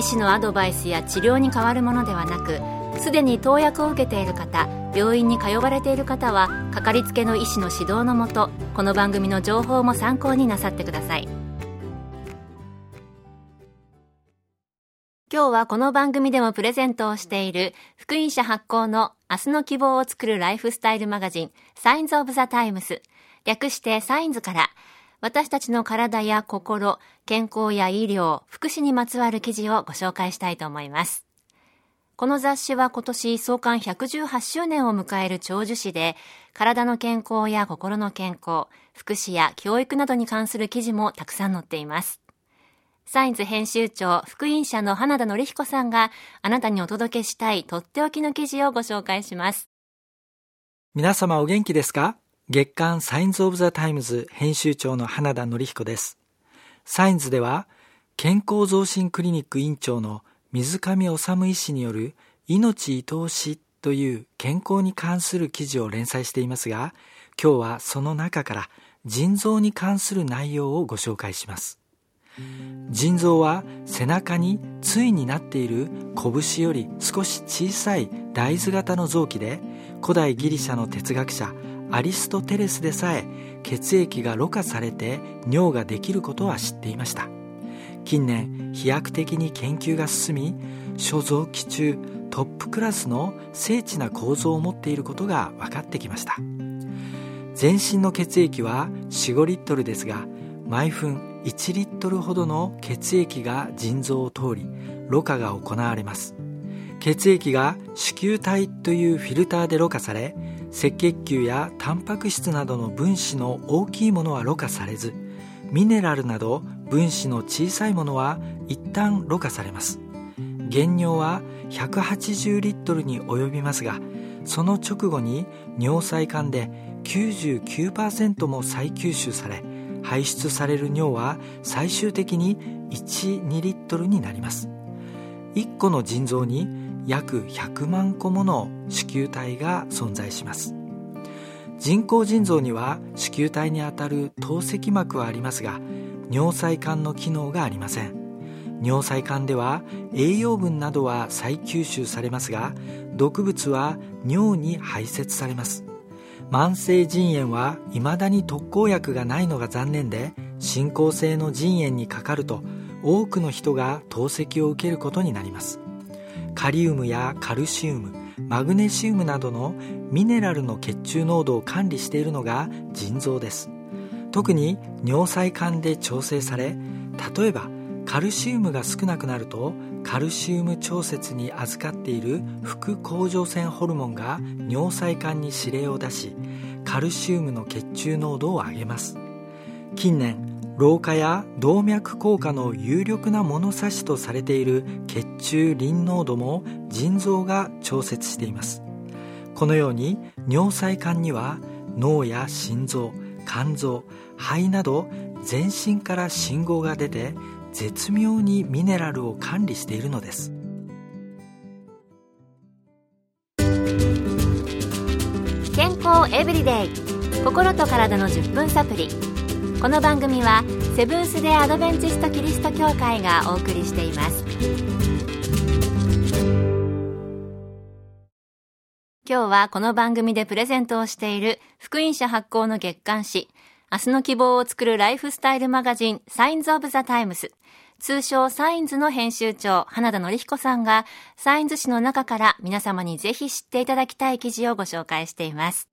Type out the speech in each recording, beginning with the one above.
医師のアドバイスや治療に変わるものではなくすでに投薬を受けている方病院に通われている方はかかりつけの医師の指導のもとこの番組の情報も参考になさってください。今日はこの番組でもプレゼントをしている福音社発行の明日の希望を作るライフスタイルマガジンサインズ・オブ・ザ・タイムス略してサインズから。私たちの体や心、健康や医療、福祉にまつわる記事をご紹介したいと思います。この雑誌は今年創刊118周年を迎える長寿誌で、体の健康や心の健康、福祉や教育などに関する記事もたくさん載っています。サインズ編集長、福音社の花田則彦さんがあなたにお届けしたいとっておきの記事をご紹介します。皆様お元気ですか？月刊サインズ・オブ・ザ・タイムズ編集長の花田則彦です。サインズでは、健康増進クリニック院長の水上治医師による命愛おしという健康に関する記事を連載していますが、今日はその中から腎臓に関する内容をご紹介します。腎臓は背中に対になっている拳より少し小さい大豆型の臓器で古代ギリシャの哲学者アリストテレスでさえ血液がろ過されて尿ができることは知っていました。近年飛躍的に研究が進み所臓器中トップクラスの精緻な構造を持っていることが分かってきました。全身の血液は45リットルですが毎分1リットルほどの血液が腎臓を通りろ過が行われます。血液が子宮体というフィルターでろ過され赤血球やタンパク質などの分子の大きいものはろ過されずミネラルなど分子の小さいものは一旦ろ過されます。原尿は180リットルに及びますがその直後に尿細管で99%も再吸収され排出される尿は最終的に12リットルになります。1個の腎臓に約100万個もの子宮体が存在します。人工腎臓には子宮体にあたる透析膜はありますが尿細管の機能がありません。尿細管では栄養分などは再吸収されますが毒物は尿に排泄されます。慢性腎炎は未だに特効薬がないのが残念で進行性の腎炎にかかると多くの人が透析を受けることになります。カリウムやカルシウムマグネシウムなどのミネラルの血中濃度を管理しているのが腎臓です。特に尿細管で調整され例えばカルシウムが少なくなるとカルシウム調節に預かっている副甲状腺ホルモンが尿細管に指令を出しカルシウムの血中濃度を上げます。近年老化や動脈硬化の有力な物差しとされている血中リン濃度も腎臓が調節しています。このように尿細管には脳や心臓肝臓肺など全身から信号が出て絶妙にミネラルを管理しているのです。健康エブリデイ。心と体の10分サプリ。この番組はセブンス・デ・アドベンチスト・キリスト教会がお送りしています。今日はこの番組でプレゼントをしている福音社発行の月刊誌明日の希望を作るライフスタイルマガジンサインズ・オブ・ザ・タイムス通称サインズの編集長花田則彦さんがサインズ誌の中から皆様にぜひ知っていただきたい記事をご紹介しています。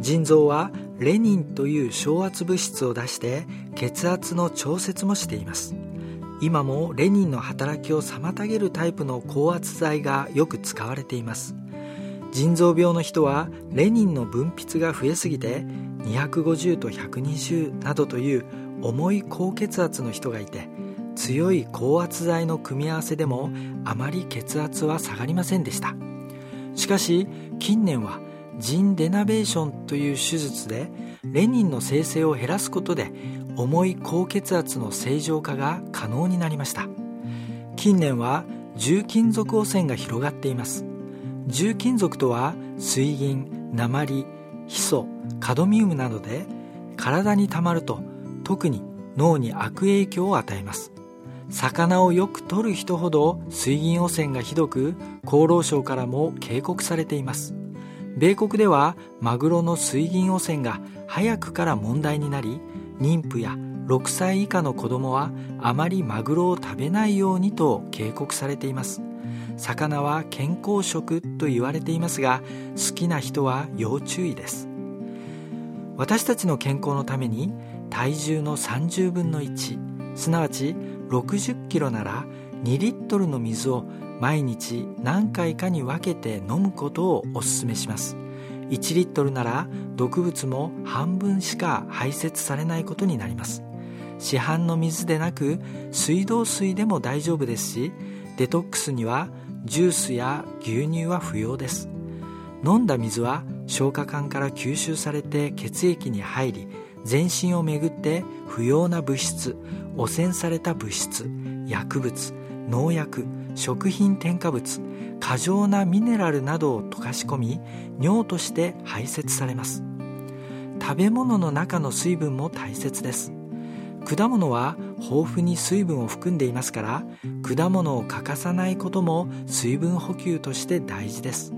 腎臓はレニンという昇圧物質を出して血圧の調節もしています。今もレニンの働きを妨げるタイプの高圧剤がよく使われています。腎臓病の人はレニンの分泌が増えすぎて250と120などという重い高血圧の人がいて強い高圧剤の組み合わせでもあまり血圧は下がりませんでした。しかし近年はジンデナベーションという手術でレニンの生成を減らすことで重い高血圧の正常化が可能になりました。近年は重金属汚染が広がっています。重金属とは水銀鉛ヒ素カドミウムなどで体にたまると特に脳に悪影響を与えます。魚をよく取る人ほど水銀汚染がひどく厚労省からも警告されています。米国ではマグロの水銀汚染が早くから問題になり妊婦や6歳以下の子供はあまりマグロを食べないようにと警告されています。魚は健康食と言われていますが好きな人は要注意です。私たちの健康のために体重の30分の1すなわち60キロなら2リットルの水を毎日何回かに分けて飲むことをお勧めします。1リットルなら毒物も半分しか排泄されないことになります。市販の水でなく水道水でも大丈夫ですしデトックスにはジュースや牛乳は不要です。飲んだ水は消化管から吸収されて血液に入り全身をめぐって不要な物質汚染された物質薬物農薬食品添加物過剰なミネラルなどを溶かし込み尿として排泄されます。食べ物の中の水分も大切です。果物は豊富に水分を含んでいますから果物を欠かさないことも水分補給として大事です。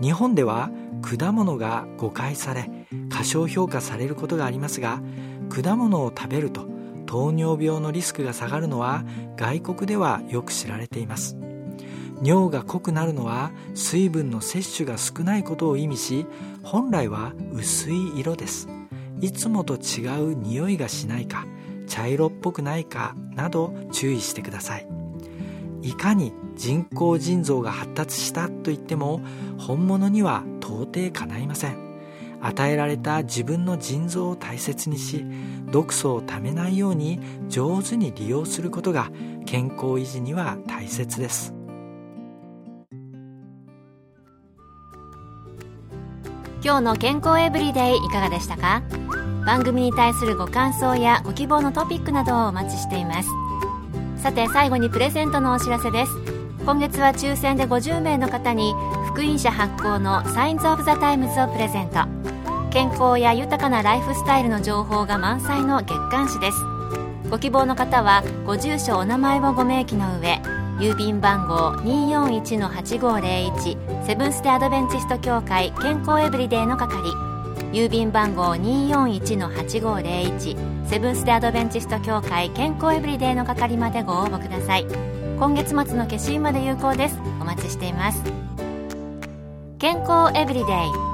日本では果物が誤解され過小評価されることがありますが果物を食べると糖尿病のリスクが下がるのは外国ではよく知られています。尿が濃くなるのは水分の摂取が少ないことを意味し本来は薄い色です。いつもと違う匂いがしないか茶色っぽくないかなど注意してください。いかに人工腎臓が発達したと言っても本物には到底かないません。与えられた自分の腎臓を大切にし毒素をためないように上手に利用することが健康維持には大切です。今日の健康エブリデイいかがでしたか？番組に対するご感想やご希望のトピックなどをお待ちしています。さて最後にプレゼントのお知らせです。今月は抽選で50名の方に福音社発行のサインズ・オブ・ザ・タイムズをプレゼント。健康や豊かなライフスタイルの情報が満載の月刊誌です。ご希望の方はご住所お名前をご明記の上郵便番号241-8501セブンスデー・アドベンチスト協会健康エブリデイの係。郵便番号241-8501セブンス・デ・アドベンチスト協会健康エブリデイの係までご応募ください。今月末の消印まで有効です。お待ちしています。健康エブリデイ。